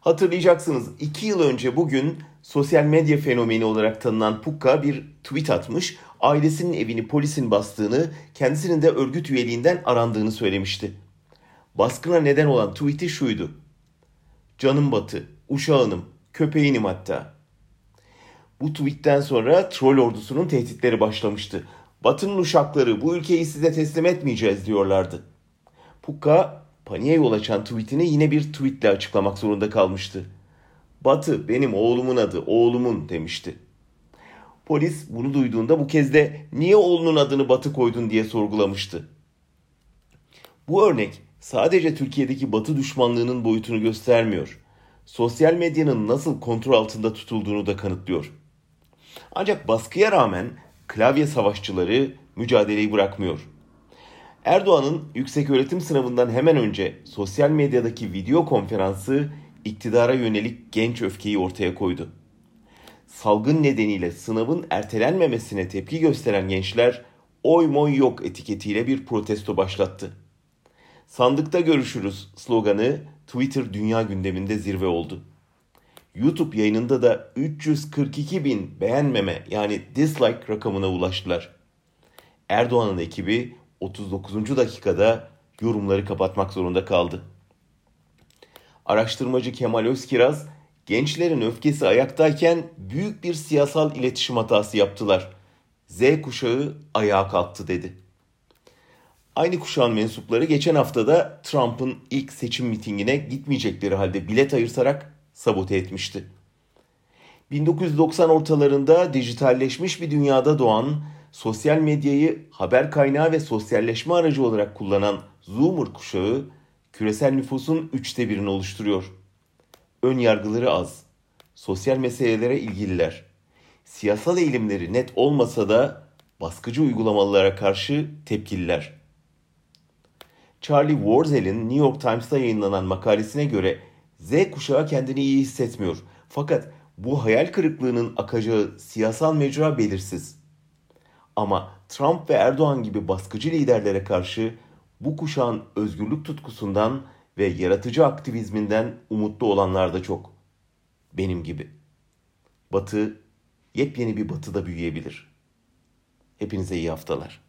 Hatırlayacaksınız 2 yıl önce bugün sosyal medya fenomeni olarak tanınan Pukka bir tweet atmış. Ailesinin evini polisin bastığını, kendisinin de örgüt üyeliğinden arandığını söylemişti. Baskına neden olan tweet'i şuydu. Canım batı, uşağınım, köpeğinim hatta. Bu tweetten sonra troll ordusunun tehditleri başlamıştı. Batı'nın uşakları bu ülkeyi size teslim etmeyeceğiz diyorlardı. Pukka paniğe yol açan tweetini yine bir tweetle açıklamak zorunda kalmıştı. Batı benim oğlumun adı, oğlumun demişti. Polis bunu duyduğunda bu kez de niye oğlunun adını Batı koydun diye sorgulamıştı. Bu örnek sadece Türkiye'deki Batı düşmanlığının boyutunu göstermiyor. Sosyal medyanın nasıl kontrol altında tutulduğunu da kanıtlıyor. Ancak baskıya rağmen klavye savaşçıları mücadeleyi bırakmıyor. Erdoğan'ın yüksek öğretim sınavından hemen önce sosyal medyadaki video konferansı iktidara yönelik genç öfkeyi ortaya koydu. Salgın nedeniyle sınavın ertelenmemesine tepki gösteren gençler oy moy yok etiketiyle bir protesto başlattı. Sandıkta görüşürüz sloganı Twitter dünya gündeminde zirve oldu. YouTube yayınında da 342 bin beğenmeme yani dislike rakamına ulaştılar. Erdoğan'ın ekibi 39. dakikada yorumları kapatmak zorunda kaldı. Araştırmacı Kemal Özkiraz, gençlerin öfkesi ayaktayken büyük bir siyasal iletişim hatası yaptılar. Z kuşağı ayağa kalktı dedi. Aynı kuşağın mensupları geçen haftada Trump'ın ilk seçim mitingine gitmeyecekleri halde bilet ayırsarak sabote etmişti. 1990 ortalarında dijitalleşmiş bir dünyada doğan, sosyal medyayı haber kaynağı ve sosyalleşme aracı olarak kullanan Zoomer kuşağı küresel nüfusun üçte birini oluşturuyor. Ön yargıları az, sosyal meselelere ilgililer. Siyasal eğilimleri net olmasa da baskıcı uygulamalara karşı tepkililer. Charlie Warzel'in New York Times'ta yayınlanan makalesine göre Z kuşağı kendini iyi hissetmiyor. Fakat bu hayal kırıklığının akacağı siyasal mecra belirsiz. Ama Trump ve Erdoğan gibi baskıcı liderlere karşı bu kuşağın özgürlük tutkusundan ve yaratıcı aktivizminden umutlu olanlar da çok. Benim gibi. Batı yepyeni bir batıda büyüyebilir. Hepinize iyi haftalar.